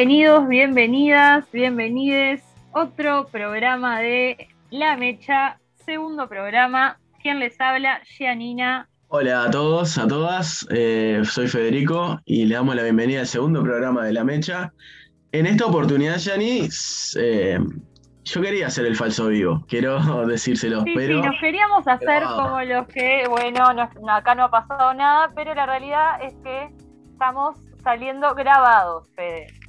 Bienvenidos, bienvenidas, bienvenides. Otro programa de La Mecha, segundo programa. ¿Quién les habla? Gianina. Hola a todos, a todas. Eh, soy Federico y le damos la bienvenida al segundo programa de La Mecha. En esta oportunidad, Gianni, eh, yo quería hacer el falso vivo, quiero decírselo. Sí, pero sí, nos queríamos hacer como los que, bueno, acá no ha pasado nada, pero la realidad es que estamos saliendo grabados, Fede.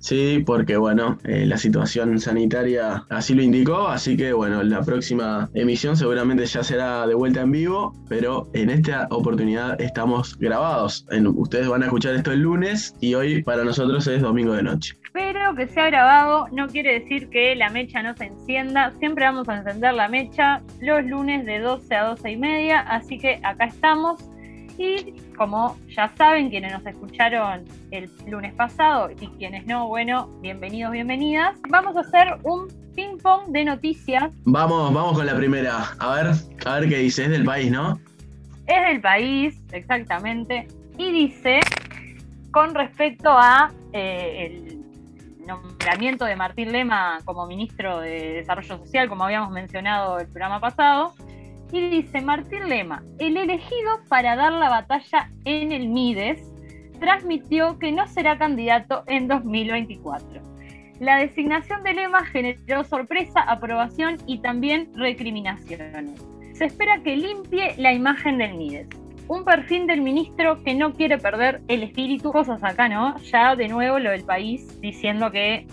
Sí, porque bueno, eh, la situación sanitaria así lo indicó, así que bueno, la próxima emisión seguramente ya será de vuelta en vivo, pero en esta oportunidad estamos grabados. ustedes van a escuchar esto el lunes y hoy para nosotros es domingo de noche. Pero que sea grabado no quiere decir que la mecha no se encienda, siempre vamos a encender la mecha los lunes de 12 a 12 y media, así que acá estamos y como ya saben, quienes nos escucharon el lunes pasado y quienes no, bueno, bienvenidos, bienvenidas. Vamos a hacer un ping pong de noticias. Vamos, vamos con la primera. A ver, a ver qué dice. Es del país, ¿no? Es del país, exactamente. Y dice, con respecto a eh, el nombramiento de Martín Lema como ministro de Desarrollo Social, como habíamos mencionado el programa pasado, y dice Martín Lema, el elegido para dar la batalla en el Mides, transmitió que no será candidato en 2024. La designación de Lema generó sorpresa, aprobación y también recriminaciones. Se espera que limpie la imagen del Mides. Un perfil del ministro que no quiere perder el espíritu, cosas acá, ¿no? Ya de nuevo lo del país diciendo que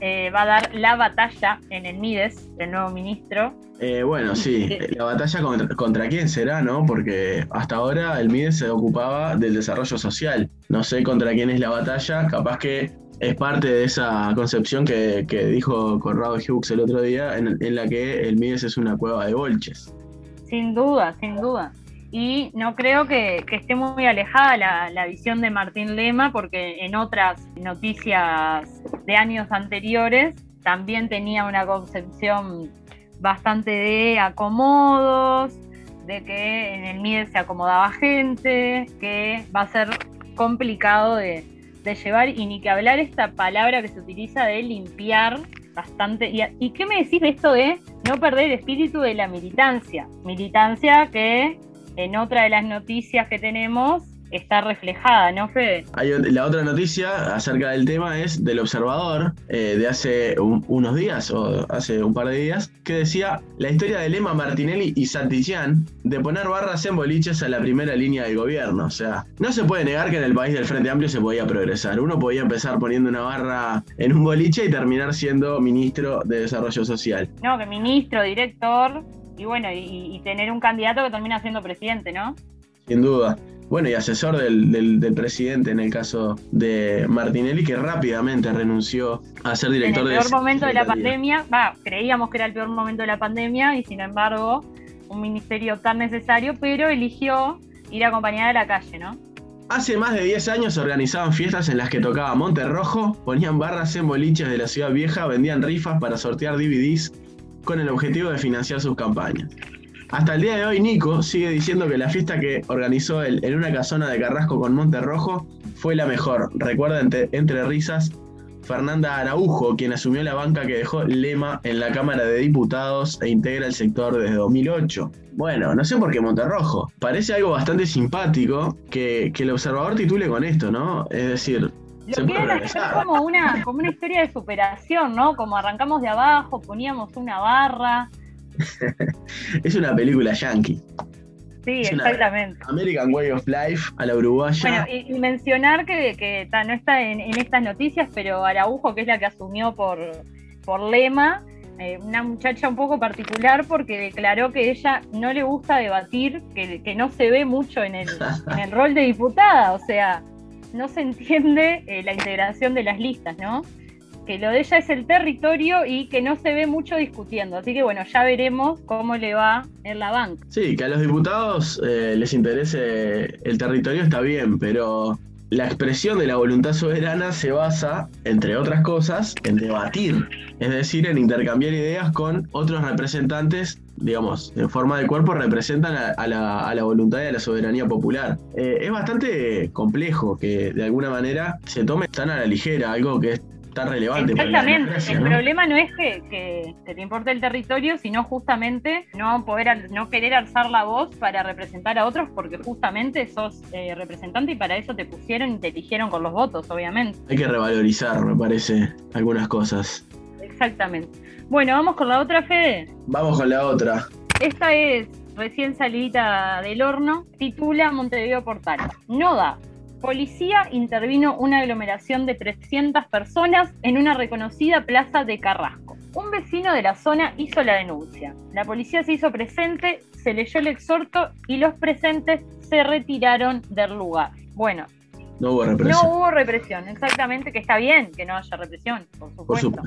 eh, va a dar la batalla en el Mides, el nuevo ministro. Eh, bueno, sí, la batalla contra, quién será, ¿no? Porque hasta ahora el Mides se ocupaba del desarrollo social. No sé contra quién es la batalla, capaz que es parte de esa concepción que, dijo Corrado Hughes el otro día, en, la que el Mides es una cueva de bolches. Sin duda, sin duda. Y no creo que, esté muy alejada la, visión de Martín Lema, porque en otras noticias de años anteriores también tenía una concepción bastante de acomodos, de que en el MIDE se acomodaba gente, que va a ser complicado de, de llevar y ni que hablar esta palabra que se utiliza de limpiar bastante. ¿Y, ¿Y qué me decís de esto de no perder el espíritu de la militancia? Militancia que en otra de las noticias que tenemos está reflejada, ¿no, Fede? la otra noticia acerca del tema es del observador eh, de hace unos días o hace un par de días que decía la historia de Lema Martinelli y Santillán de poner barras en boliches a la primera línea del gobierno. O sea, no se puede negar que en el país del Frente Amplio se podía progresar. Uno podía empezar poniendo una barra en un boliche y terminar siendo ministro de Desarrollo Social. No, que ministro, director y bueno, y, tener un candidato que termina siendo presidente, ¿no? Sin duda. Bueno, y asesor del, presidente en el caso de Martinelli, que rápidamente renunció a ser director en el peor momento de la pandemia, va, creíamos que era el peor momento de la pandemia y sin embargo un ministerio tan necesario, pero eligió ir a acompañar a la calle, ¿no? Hace más de 10 años organizaban fiestas en las que tocaba Monte Rojo, ponían barras en boliches de la ciudad vieja, vendían rifas para sortear DVDs con el objetivo de financiar sus campañas. Hasta el día de hoy, Nico sigue diciendo que la fiesta que organizó él en una casona de Carrasco con Monte Rojo fue la mejor. Recuerda entre, risas Fernanda Araujo, quien asumió la banca que dejó Lema en la Cámara de Diputados e integra el sector desde 2008. Bueno, no sé por qué Monterrojo. Parece algo bastante simpático que, que el observador titule con esto, ¿no? Es decir, lo quieren hacer como una, como una historia de superación, ¿no? Como arrancamos de abajo, poníamos una barra. es una película yankee. Sí, exactamente. American Way of Life a la uruguaya. Bueno, y, mencionar que, que no está en, estas noticias, pero Araujo, que es la que asumió por, por lema, eh, una muchacha un poco particular porque declaró que ella no le gusta debatir, que, que no se ve mucho en el, en el rol de diputada, o sea, no se entiende eh, la integración de las listas, ¿no? Que lo de ella es el territorio y que no se ve mucho discutiendo. Así que bueno, ya veremos cómo le va en la banca. Sí, que a los diputados eh, les interese el territorio está bien, pero la expresión de la voluntad soberana se basa, entre otras cosas, en debatir, es decir, en intercambiar ideas con otros representantes, digamos, en forma de cuerpo, representan a, la, voluntad y a la soberanía popular. Eh, es bastante complejo que de alguna manera se tome tan a la ligera algo que es relevante. Exactamente. el problema no es que, te importe el territorio, sino justamente no poder no querer alzar la voz para representar a otros, porque justamente sos eh, representante y para eso te pusieron y te eligieron con los votos, obviamente. Hay que revalorizar, me parece, algunas cosas. Exactamente. Bueno, vamos con la otra, Fede. Vamos con la otra. Esta es recién salida del horno, titula Montevideo Portal. No da Policía intervino una aglomeración de 300 personas en una reconocida plaza de Carrasco. Un vecino de la zona hizo la denuncia. La policía se hizo presente, se leyó el exhorto y los presentes se retiraron del lugar. Bueno, no hubo represión. No hubo represión, exactamente, que está bien que no haya represión, por supuesto.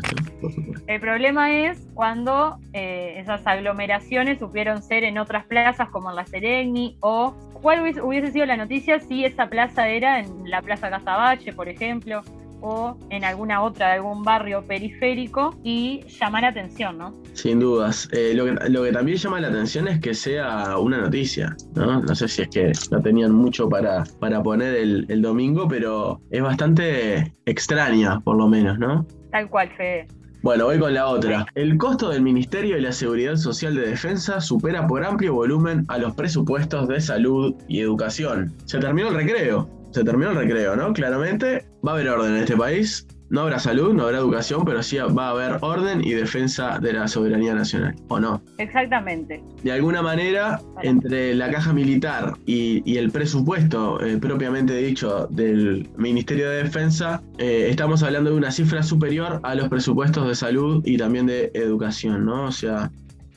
El problema es cuando eh, esas aglomeraciones supieron ser en otras plazas como en la Sereni o cuál hubiese sido la noticia si esa plaza era en la Plaza Casabache, por ejemplo, o en alguna otra de algún barrio periférico y llamar atención, ¿no? Sin dudas. Eh, lo, que, también llama la atención es que sea una noticia, ¿no? No sé si es que no tenían mucho para, para poner el, el domingo, pero es bastante extraña, por lo menos, ¿no? Tal cual, Fede. Bueno, voy con la otra. El costo del Ministerio de la Seguridad Social de Defensa supera por amplio volumen a los presupuestos de salud y educación. Se terminó el recreo se terminó el recreo, ¿no? Claramente va a haber orden en este país. No habrá salud, no habrá educación, pero sí va a haber orden y defensa de la soberanía nacional, ¿o no? Exactamente. De alguna manera, entre la caja militar y, el presupuesto eh, propiamente dicho del Ministerio de Defensa, eh, estamos hablando de una cifra superior a los presupuestos de salud y también de educación, ¿no? O sea,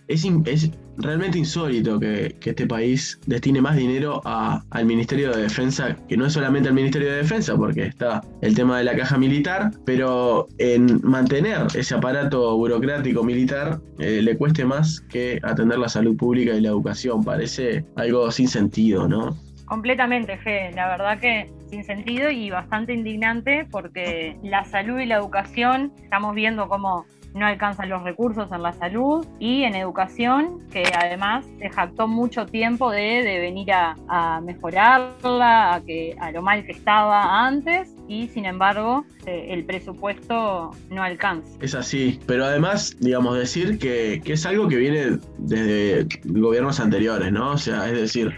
es, es realmente insólito que, este país destine más dinero al Ministerio de Defensa, que no es solamente al Ministerio de Defensa, porque está el tema de la caja militar, pero en mantener ese aparato burocrático militar eh, le cueste más que atender la salud pública y la educación. Parece algo sin sentido, ¿no? Completamente, Fe. La verdad que sin sentido y bastante indignante porque la salud y la educación estamos viendo cómo no alcanzan los recursos en la salud y en educación, que además se jactó mucho tiempo de, venir a, mejorarla, a, que, a lo mal que estaba antes y sin embargo eh, el presupuesto no alcanza. Es así, pero además, digamos, decir que, es algo que viene desde gobiernos anteriores, ¿no? O sea, es decir,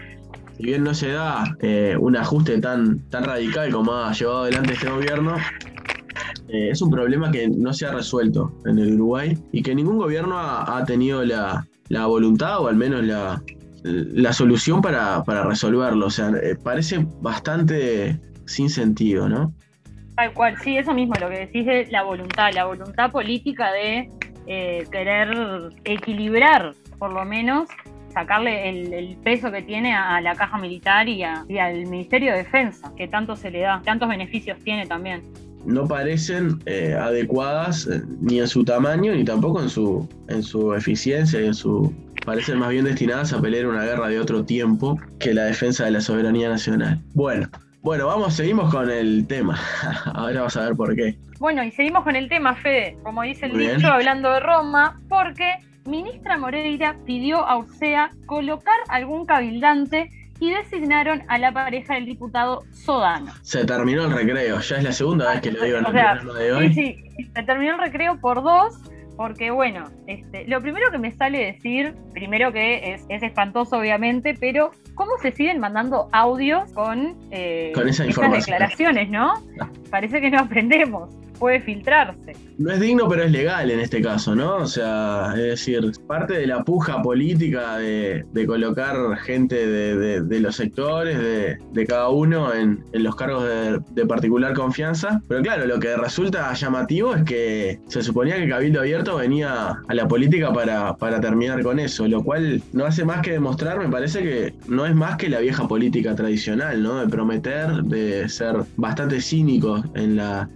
si bien no se da eh, un ajuste tan, tan radical como ha llevado adelante este gobierno, eh, es un problema que no se ha resuelto en el Uruguay y que ningún gobierno ha, tenido la, voluntad o al menos la, solución para, resolverlo. O sea, eh, parece bastante sin sentido, ¿no? Tal cual, sí, eso mismo, lo que decís de la voluntad, la voluntad política de eh, querer equilibrar, por lo menos, sacarle el, peso que tiene a, la caja militar y, y, al Ministerio de Defensa, que tanto se le da, tantos beneficios tiene también no parecen eh, adecuadas eh, ni en su tamaño ni tampoco en su, en su eficiencia y en su... parecen más bien destinadas a pelear una guerra de otro tiempo que la defensa de la soberanía nacional. Bueno, bueno, vamos, seguimos con el tema. Ahora vas a ver por qué. Bueno, y seguimos con el tema, Fede, como dice el dicho, hablando de Roma, porque ministra Moreira pidió a Ursea colocar algún cabildante y designaron a la pareja del diputado Sodano. Se terminó el recreo, ya es la segunda vez que lo digo en el programa de hoy. Sí, sí, se terminó el recreo por dos, porque bueno, este, lo primero que me sale decir, primero que es, espantoso obviamente, pero ¿cómo se siguen mandando audios con, eh, con esa esas declaraciones, no? Ah. Parece que no aprendemos puede filtrarse. No es digno, pero es legal en este caso, ¿no? O sea, es decir, parte de la puja política de, colocar gente de, los sectores, de, cada uno en, los cargos de, particular confianza. Pero claro, lo que resulta llamativo es que se suponía que Cabildo Abierto venía a la política para, para terminar con eso, lo cual no hace más que demostrar, me parece que no es más que la vieja política tradicional, ¿no? De prometer, de ser bastante cínicos en la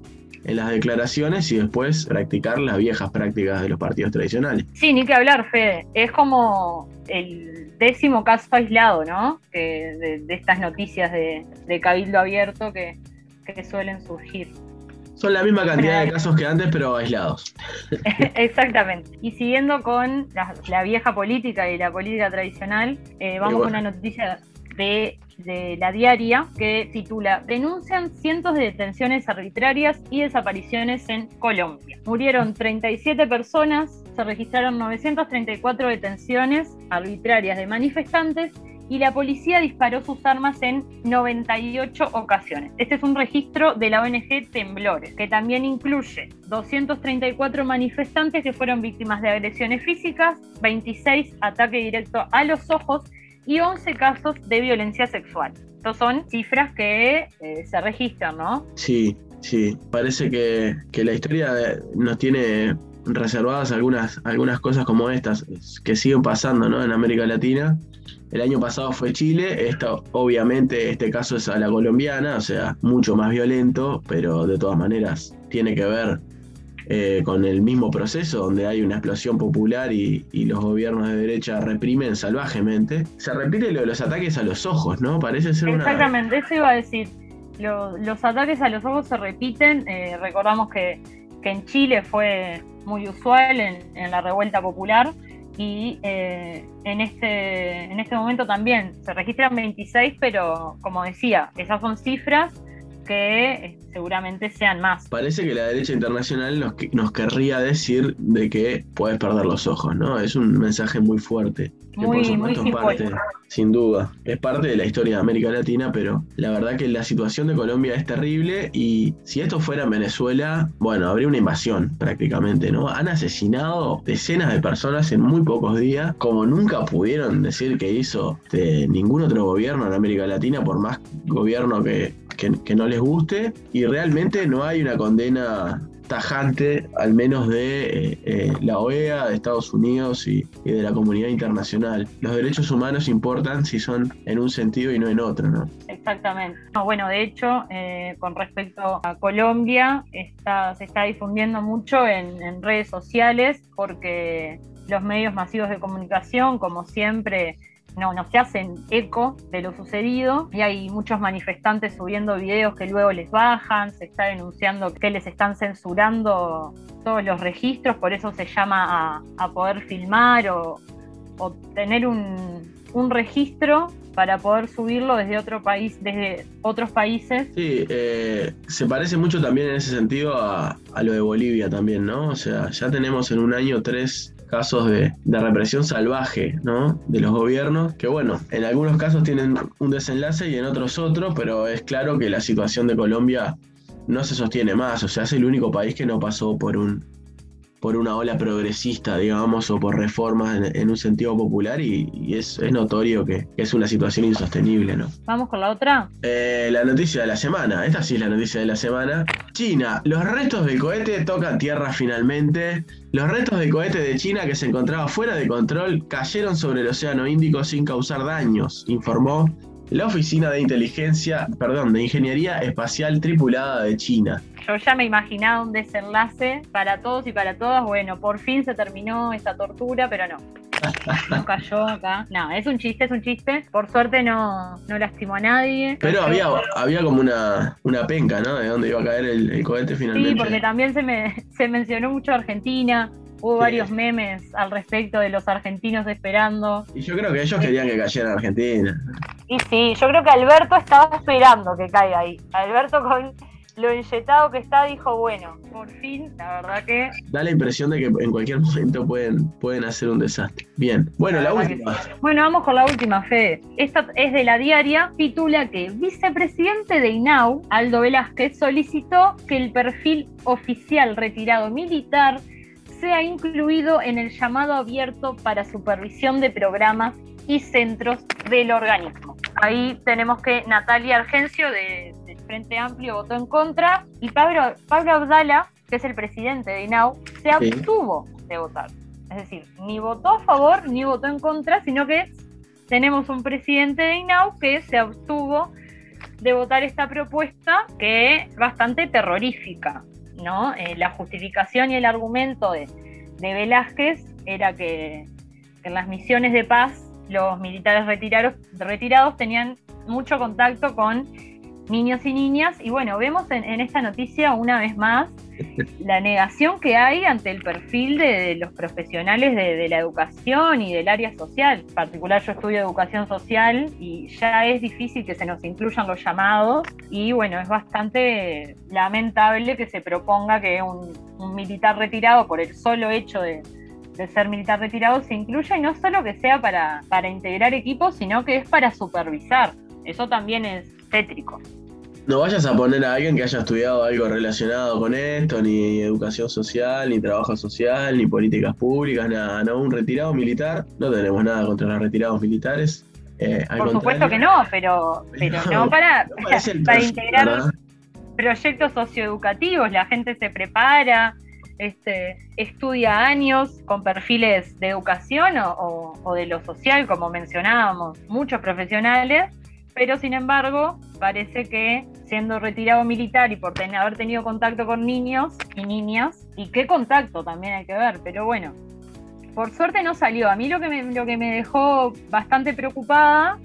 en las declaraciones y después practicar las viejas prácticas de los partidos tradicionales. Sí, ni que hablar, Fede. Es como el décimo caso aislado, ¿no? de, estas noticias de, Cabildo Abierto que que suelen surgir. Son la misma cantidad de casos que antes, pero aislados. Exactamente. Y siguiendo con la, vieja política y la política tradicional, eh, vamos con una noticia de, la diaria que titula Denuncian cientos de detenciones arbitrarias y desapariciones en Colombia. Murieron 37 personas, se registraron 934 detenciones arbitrarias de manifestantes y la policía disparó sus armas en 98 ocasiones. Este es un registro de la ONG Temblores, que también incluye 234 manifestantes que fueron víctimas de agresiones físicas, 26 ataques directos a los ojos y 11 casos de violencia sexual. Estas son cifras que eh, se registran, ¿no? Sí, sí. Parece que, que la historia nos tiene reservadas algunas, algunas cosas como estas que siguen pasando ¿no? en América Latina el año pasado fue Chile, esto, obviamente este caso es a la colombiana, o sea, mucho más violento, pero de todas maneras tiene que ver eh, con el mismo proceso donde hay una explosión popular y, los gobiernos de derecha reprimen salvajemente. Se repite lo de los ataques a los ojos, ¿no? Parece ser una... Exactamente, eso iba a decir. los ataques a los ojos se repiten. Eh, recordamos que, en Chile fue muy usual en, en la revuelta popular y eh, en, este, en este momento también se registran 26, pero como decía, esas son cifras que eh, seguramente sean más. Parece que la derecha internacional nos, nos querría decir de que puedes perder los ojos, ¿no? Es un mensaje muy fuerte. muy, muy sin duda, es parte de la historia de América Latina, pero la verdad que la situación de Colombia es terrible y si esto fuera en Venezuela, bueno, habría una invasión prácticamente, ¿no? Han asesinado decenas de personas en muy pocos días, como nunca pudieron decir que hizo de ningún otro gobierno en América Latina, por más gobierno que, que no les guste, y realmente no hay una condena tajante, al menos de eh, eh, la OEA, de Estados Unidos y, de la comunidad internacional. Los derechos humanos importan si son en un sentido y no en otro, ¿no? Exactamente. bueno, de hecho, eh, con respecto a Colombia, está, se está difundiendo mucho en, en redes sociales porque los medios masivos de comunicación, como siempre, no, no se hacen eco de lo sucedido y hay muchos manifestantes subiendo videos que luego les bajan, se está denunciando que les están censurando todos los registros, por eso se llama a, poder filmar o, tener un, registro para poder subirlo desde otro país, desde otros países. Sí, eh, se parece mucho también en ese sentido a, a, lo de Bolivia también, ¿no? O sea, ya tenemos en un año tres casos de, represión salvaje ¿no? de los gobiernos, que bueno, en algunos casos tienen un desenlace y en otros otro, pero es claro que la situación de Colombia no se sostiene más, o sea, es el único país que no pasó por un por una ola progresista, digamos, o por reformas en, un sentido popular y, es, notorio que, es una situación insostenible, ¿no? Vamos con la otra. Eh, la noticia de la semana, esta sí es la noticia de la semana. China, los restos del cohete tocan tierra finalmente. Los restos del cohete de China que se encontraba fuera de control cayeron sobre el Océano Índico sin causar daños, informó la Oficina de Inteligencia, perdón, de Ingeniería Espacial Tripulada de China. Yo ya me imaginaba un desenlace para todos y para todas. Bueno, por fin se terminó esta tortura, pero no. No cayó acá. No, es un chiste, es un chiste. Por suerte no, no lastimó a nadie. Pero había, había como una, una penca, ¿no? De dónde iba a caer el, cohete finalmente. Sí, porque también se, me, se mencionó mucho Argentina. Hubo varios memes al respecto de los argentinos esperando. Y yo creo que ellos querían que cayera Argentina. Y sí, yo creo que Alberto estaba esperando que caiga ahí. Alberto con lo inyectado que está dijo, bueno, por fin, la verdad que... Da la impresión de que en cualquier momento pueden, pueden hacer un desastre. Bien, bueno, la, última. Bueno, vamos con la última, Fede. Esta es de la diaria, titula que vicepresidente de INAU, Aldo Velázquez, solicitó que el perfil oficial retirado militar sea incluido en el llamado abierto para supervisión de programas y centros del organismo. Ahí tenemos que Natalia Argencio de Frente Amplio votó en contra y Pablo, Pablo Abdala, que es el presidente de INAU, se abstuvo de votar. Es decir, ni votó a favor ni votó en contra, sino que tenemos un presidente de INAU que se abstuvo de votar esta propuesta que es bastante terrorífica. ¿no? Eh, la justificación y el argumento de, de Velázquez era que, en las misiones de paz los militares retirados, retirados tenían mucho contacto con niños y niñas. Y bueno, vemos en, esta noticia una vez más la negación que hay ante el perfil de, los profesionales de, la educación y del área social. En particular yo estudio educación social y ya es difícil que se nos incluyan los llamados y bueno, es bastante lamentable que se proponga que un, militar retirado por el solo hecho de, ser militar retirado se incluya y no solo que sea para, para integrar equipos, sino que es para supervisar. Eso también es tétrico. No vayas a poner a alguien que haya estudiado algo relacionado con esto, ni educación social, ni trabajo social, ni políticas públicas, nada, no, un retirado militar, no tenemos nada contra los retirados militares. Eh, Por supuesto que no, pero, pero no, para, para integrar proyectos socioeducativos, la gente se prepara, este, estudia años con perfiles de educación o de lo social, como mencionábamos, muchos profesionales, pero sin embargo parece que siendo retirado militar y por tener, haber tenido contacto con niños y niñas, y qué contacto también hay que ver, pero bueno, por suerte no salió. A mí lo que lo que me dejó bastante preocupada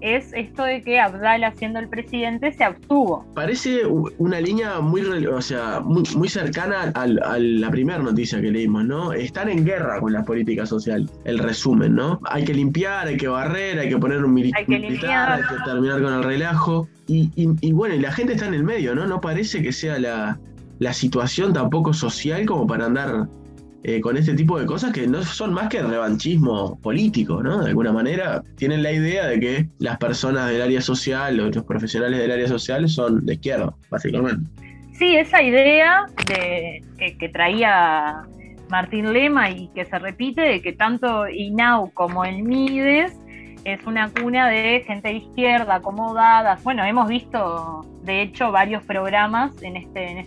es esto de que Abdala, siendo el presidente, se abstuvo. Parece una línea muy, o sea, muy, cercana a, la primera noticia que leímos, ¿no? Están en guerra con la política social, el resumen, ¿no? Hay que limpiar, hay que barrer, hay que poner un militar, hay que terminar con el relajo. Y, y, bueno, y la gente está en el medio, ¿no? No parece que sea la, la situación tampoco social como para andar eh, con este tipo de cosas que no son más que revanchismo político, ¿no? De alguna manera tienen la idea de que las personas del área social o los profesionales del área social son de izquierda, básicamente. Sí, esa idea de, que, traía Martín Lema y que se repite de que tanto INAU como el MIDES es una cuna de gente de izquierda, acomodada. Bueno, hemos visto, de hecho, varios programas en este, en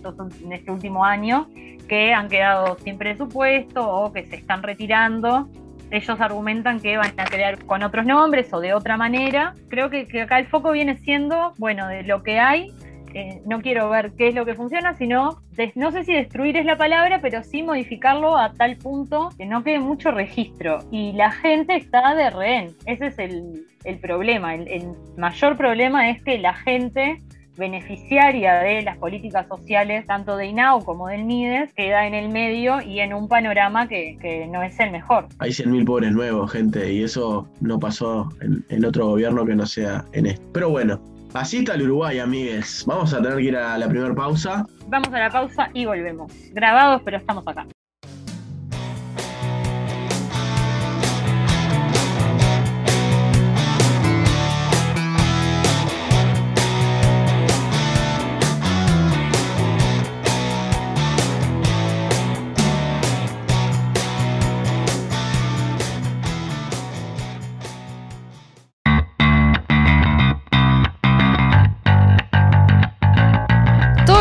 este último año que han quedado sin presupuesto o que se están retirando. Ellos argumentan que van a crear con otros nombres o de otra manera. Creo que, acá el foco viene siendo, bueno, de lo que hay. Eh, no quiero ver qué es lo que funciona, sino, no sé si destruir es la palabra, pero sí modificarlo a tal punto que no quede mucho registro. Y la gente está de rehén. Ese es el, problema. el mayor problema es que la gente beneficiaria de las políticas sociales, tanto de INAU como del MIDES, queda en el medio y en un panorama que, no es el mejor. Hay 100.000 pobres nuevos, gente, y eso no pasó en, otro gobierno que no sea en este. Pero bueno, Así está el Uruguay, amigues. Vamos a tener que ir a la primera pausa. Vamos a la pausa y volvemos. Grabados, pero estamos acá.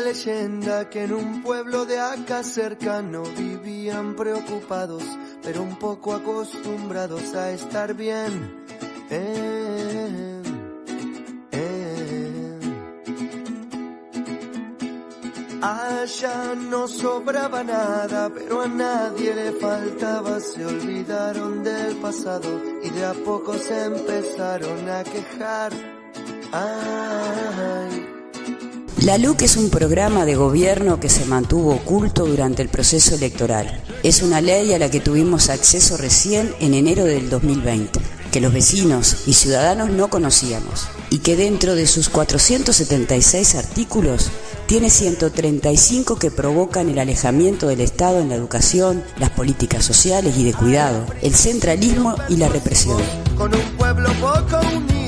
Leyenda que en un pueblo de acá cercano vivían preocupados, pero un poco acostumbrados a estar bien. Eh, eh. Allá no sobraba nada, pero a nadie le faltaba. Se olvidaron del pasado y de a poco se empezaron a quejar. La LUC es un programa de gobierno que se mantuvo oculto durante el proceso electoral. Es una ley a la que tuvimos acceso recién en enero del 2020, que los vecinos y ciudadanos no conocíamos, y que dentro de sus 476 artículos tiene 135 que provocan el alejamiento del Estado en la educación, las políticas sociales y de cuidado, el centralismo y la represión. Con un pueblo poco unido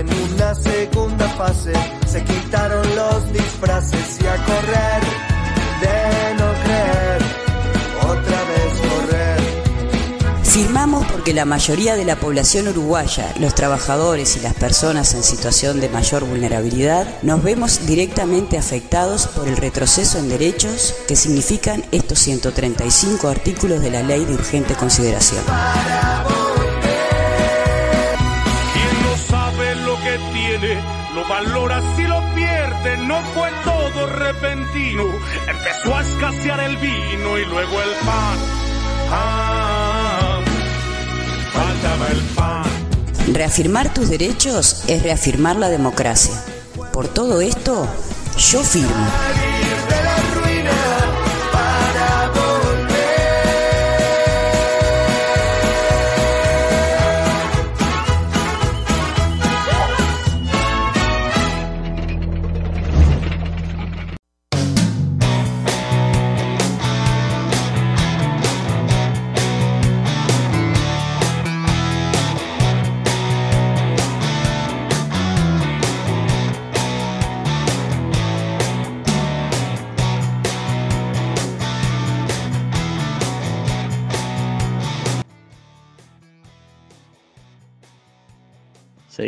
en una segunda fase se quitaron los disfraces y a correr de no creer, otra vez correr. Firmamos porque la mayoría de la población uruguaya, los trabajadores y las personas en situación de mayor vulnerabilidad, nos vemos directamente afectados por el retroceso en derechos que significan estos 135 artículos de la ley de urgente consideración. Valora si lo pierde, no fue todo repentino. Empezó a escasear el vino y luego el pan. Ah, faltaba el pan. Reafirmar tus derechos es reafirmar la democracia. Por todo esto, yo firmo.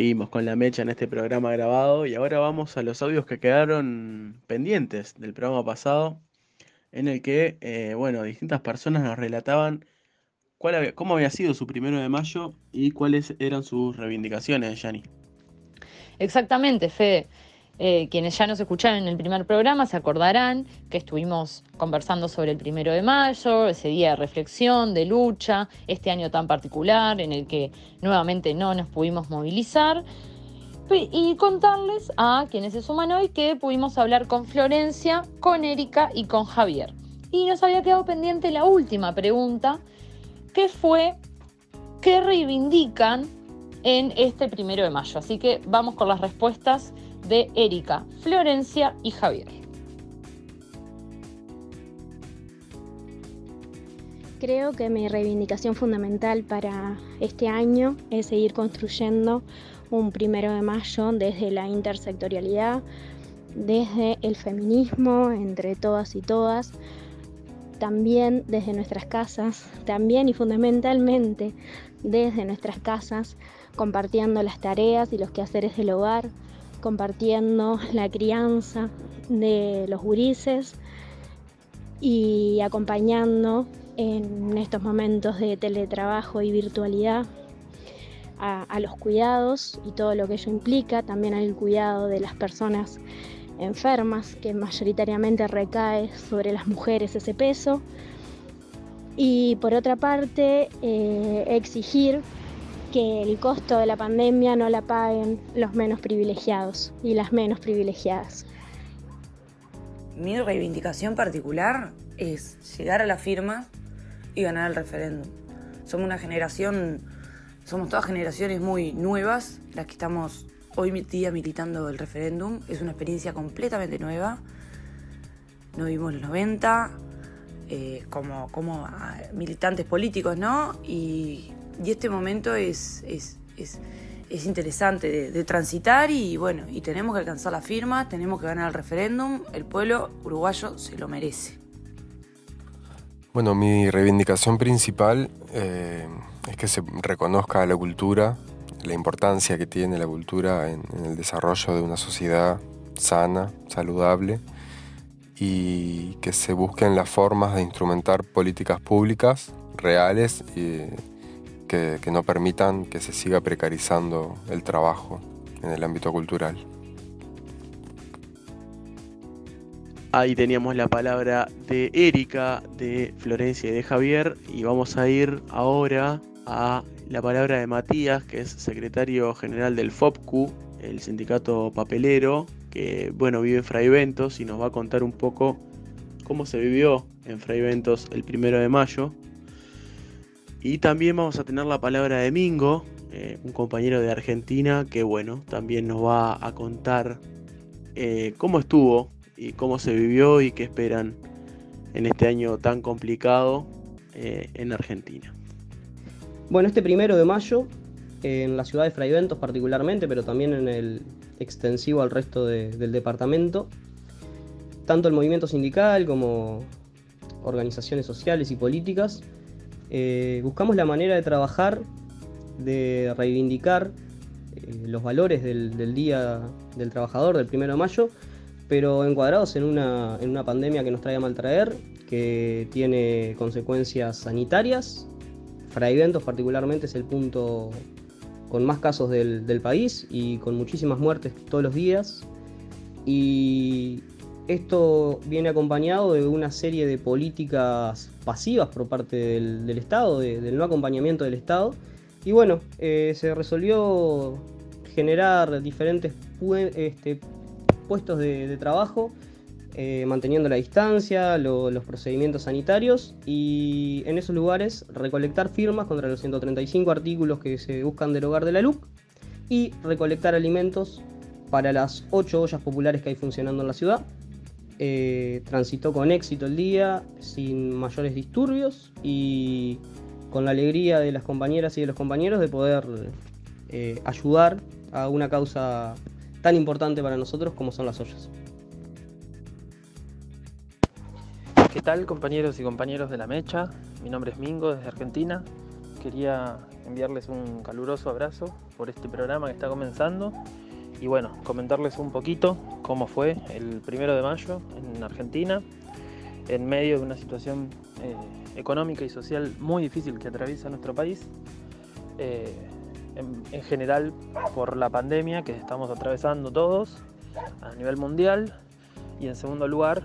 Seguimos con la mecha en este programa grabado y ahora vamos a los audios que quedaron pendientes del programa pasado, en el que, eh, bueno, distintas personas nos relataban cuál había- cómo había sido su primero de mayo y cuáles eran sus reivindicaciones, Yanni. Exactamente, Fede. Eh, quienes ya nos escucharon en el primer programa se acordarán que estuvimos conversando sobre el primero de mayo, ese día de reflexión, de lucha, este año tan particular en el que nuevamente no nos pudimos movilizar. Y contarles a quienes se suman hoy que pudimos hablar con Florencia, con Erika y con Javier. Y nos había quedado pendiente la última pregunta, que fue ¿qué reivindican en este primero de mayo? Así que vamos con las respuestas de Erika, Florencia y Javier. Creo que mi reivindicación fundamental para este año es seguir construyendo un primero de mayo desde la intersectorialidad, desde el feminismo entre todas y todas, también desde nuestras casas, también y fundamentalmente desde nuestras casas, compartiendo las tareas y los quehaceres del hogar, compartiendo la crianza de los gurises y acompañando en estos momentos de teletrabajo y virtualidad a, los cuidados y todo lo que ello implica, también al cuidado de las personas enfermas, que mayoritariamente recae sobre las mujeres ese peso. Y por otra parte, eh, exigir que el costo de la pandemia no la paguen los menos privilegiados y las menos privilegiadas. Mi reivindicación particular es llegar a la firma y ganar el referéndum. Somos una generación, somos todas generaciones muy nuevas, las que estamos hoy día militando el referéndum. Es una experiencia completamente nueva. No vimos los 90 eh, como, como ah, militantes políticos, ¿no? Y, y este momento es, es, es, es interesante de, transitar y bueno, y tenemos que alcanzar la firma, tenemos que ganar el referéndum, el pueblo uruguayo se lo merece. Bueno, mi reivindicación principal eh, es que se reconozca la cultura, la importancia que tiene la cultura en, en, el desarrollo de una sociedad sana, saludable, y que se busquen las formas de instrumentar políticas públicas reales y que, no permitan que se siga precarizando el trabajo en el ámbito cultural. Ahí teníamos la palabra de Erika, de Florencia y de Javier y vamos a ir ahora a la palabra de Matías, que es secretario general del FOPCU, el sindicato papelero, que bueno, vive en Fray Ventos y nos va a contar un poco cómo se vivió en Fray Ventos el primero de mayo. Y también vamos a tener la palabra de Mingo, eh, un compañero de Argentina, que bueno, también nos va a contar eh, cómo estuvo y cómo se vivió y qué esperan en este año tan complicado eh, en Argentina. Bueno, este primero de mayo, en la ciudad de Fray Ventos particularmente, pero también en el extensivo al resto de, del departamento, tanto el movimiento sindical como organizaciones sociales y políticas eh, buscamos la manera de trabajar, de reivindicar eh, los valores del, Día del Trabajador, del 1 de mayo, pero encuadrados en una, en una pandemia que nos trae a mal traer, que tiene consecuencias sanitarias. Fraiventos particularmente es el punto con más casos del, del país y con muchísimas muertes todos los días. Y esto viene acompañado de una serie de políticas pasivas por parte del, Estado, del no acompañamiento del Estado. Y bueno, eh, se resolvió generar diferentes este, puestos de, trabajo, eh, manteniendo la distancia, los procedimientos sanitarios y en esos lugares recolectar firmas contra los 135 artículos que se buscan derogar de la LUC y recolectar alimentos para las 8 ollas populares que hay funcionando en la ciudad eh, transitó con éxito el día, sin mayores disturbios y con la alegría de las compañeras y de los compañeros de poder eh, ayudar a una causa tan importante para nosotros como son las ollas. ¿Qué tal compañeros y compañeros de la Mecha? Mi nombre es Mingo desde Argentina. Quería enviarles un caluroso abrazo por este programa que está comenzando y bueno, comentarles un poquito cómo fue el primero de mayo en Argentina, en medio de una situación eh, económica y social muy difícil que atraviesa nuestro país, eh, en, general por la pandemia que estamos atravesando todos a nivel mundial y en segundo lugar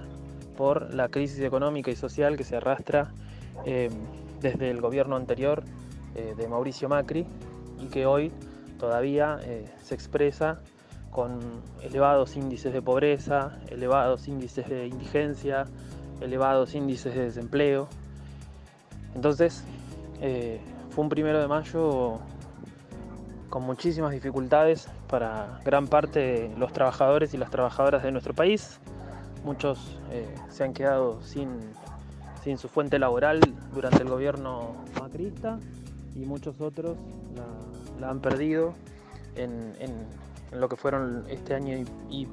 por la crisis económica y social que se arrastra eh, desde el gobierno anterior de Mauricio Macri y que hoy todavía se expresa con elevados índices de pobreza, elevados índices de indigencia, elevados índices de desempleo. Entonces, eh, fue un primero de mayo con muchísimas dificultades para gran parte de los trabajadores y las trabajadoras de nuestro país. Muchos eh, se han quedado sin, su fuente laboral durante el gobierno macrista y muchos otros la, han perdido en lo que fueron este año y,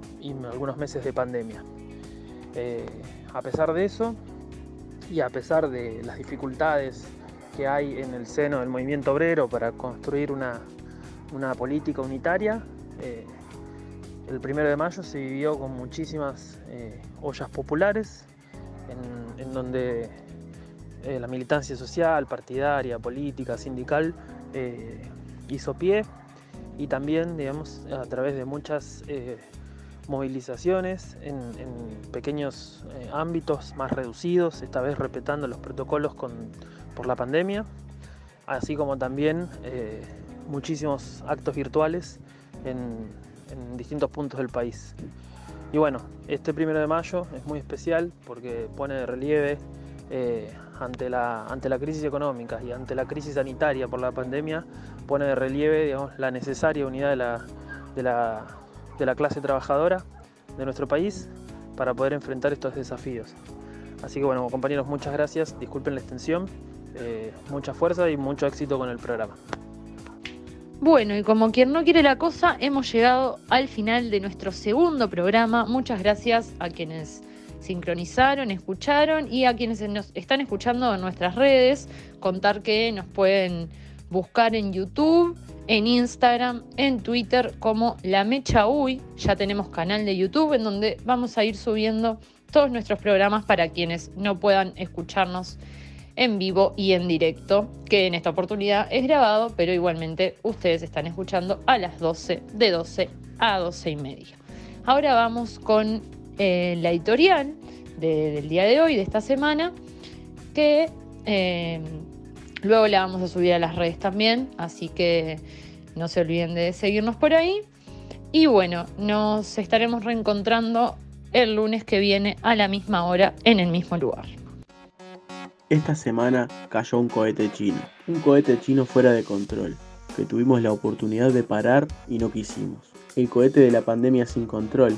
algunos meses de pandemia. Eh, a pesar de eso y a pesar de las dificultades que hay en el seno del movimiento obrero para construir una, política unitaria, eh, el primero de mayo se vivió con muchísimas eh, ollas populares en, donde la militancia social, partidaria, política, sindical hizo pie y también, digamos, a través de muchas eh, movilizaciones en, pequeños eh, ámbitos más reducidos, esta vez respetando los protocolos por la pandemia, así como también eh, muchísimos actos virtuales en, distintos puntos del país. Y bueno, este primero de mayo es muy especial porque pone de relieve ante, la, ante la crisis económica y ante la crisis sanitaria por la pandemia, pone de relieve la necesaria unidad de la, de, la, clase trabajadora de nuestro país para poder enfrentar estos desafíos. Así que bueno, compañeros, muchas gracias, disculpen la extensión, eh, mucha fuerza y mucho éxito con el programa. Bueno, y como quien no quiere la cosa, hemos llegado al final de nuestro segundo programa. Muchas gracias a quienes sincronizaron, escucharon y a quienes nos están escuchando en nuestras redes, contar que nos pueden buscar en YouTube, en Instagram, en Twitter como La Mecha Uy. Ya tenemos canal de YouTube en donde vamos a ir subiendo todos nuestros programas para quienes no puedan escucharnos en vivo y en directo, que en esta oportunidad es grabado, pero igualmente ustedes están escuchando a las 12, de 12 a 12 y media. Ahora vamos con eh, la editorial del día de hoy, de esta semana, que eh, luego la vamos a subir a las redes también, así que no se olviden de seguirnos por ahí. Y bueno, nos estaremos reencontrando el lunes que viene a la misma hora en el mismo lugar. Esta semana cayó un cohete chino, un cohete chino fuera de control, que tuvimos la oportunidad de parar y no quisimos. El cohete de la pandemia sin control,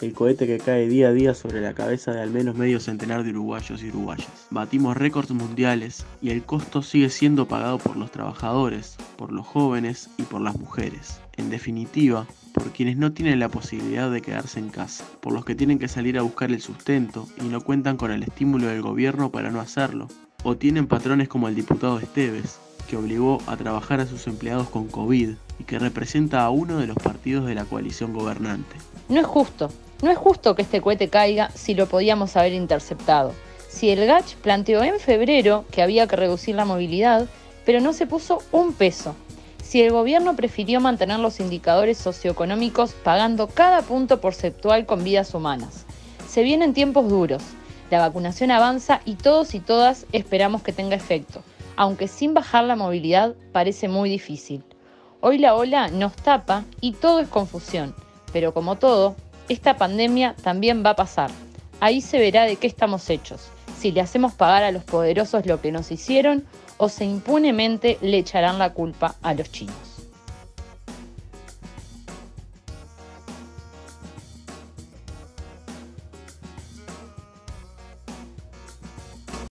el cohete que cae día a día sobre la cabeza de al menos medio centenar de uruguayos y uruguayas. Batimos récords mundiales y el costo sigue siendo pagado por los trabajadores, por los jóvenes y por las mujeres. En definitiva, por quienes no tienen la posibilidad de quedarse en casa, por los que tienen que salir a buscar el sustento y no cuentan con el estímulo del gobierno para no hacerlo, o tienen patrones como el diputado Esteves, que obligó a trabajar a sus empleados con COVID y que representa a uno de los partidos de la coalición gobernante. No es justo, no es justo que este cohete caiga si lo podíamos haber interceptado. Si el GACH planteó en febrero que había que reducir la movilidad, pero no se puso un peso. Si el gobierno prefirió mantener los indicadores socioeconómicos pagando cada punto porcentual con vidas humanas. Se vienen tiempos duros, la vacunación avanza y todos y todas esperamos que tenga efecto, aunque sin bajar la movilidad parece muy difícil. Hoy la ola nos tapa y todo es confusión, pero como todo, esta pandemia también va a pasar. Ahí se verá de qué estamos hechos, si le hacemos pagar a los poderosos lo que nos hicieron o se impunemente le echarán la culpa a los chinos.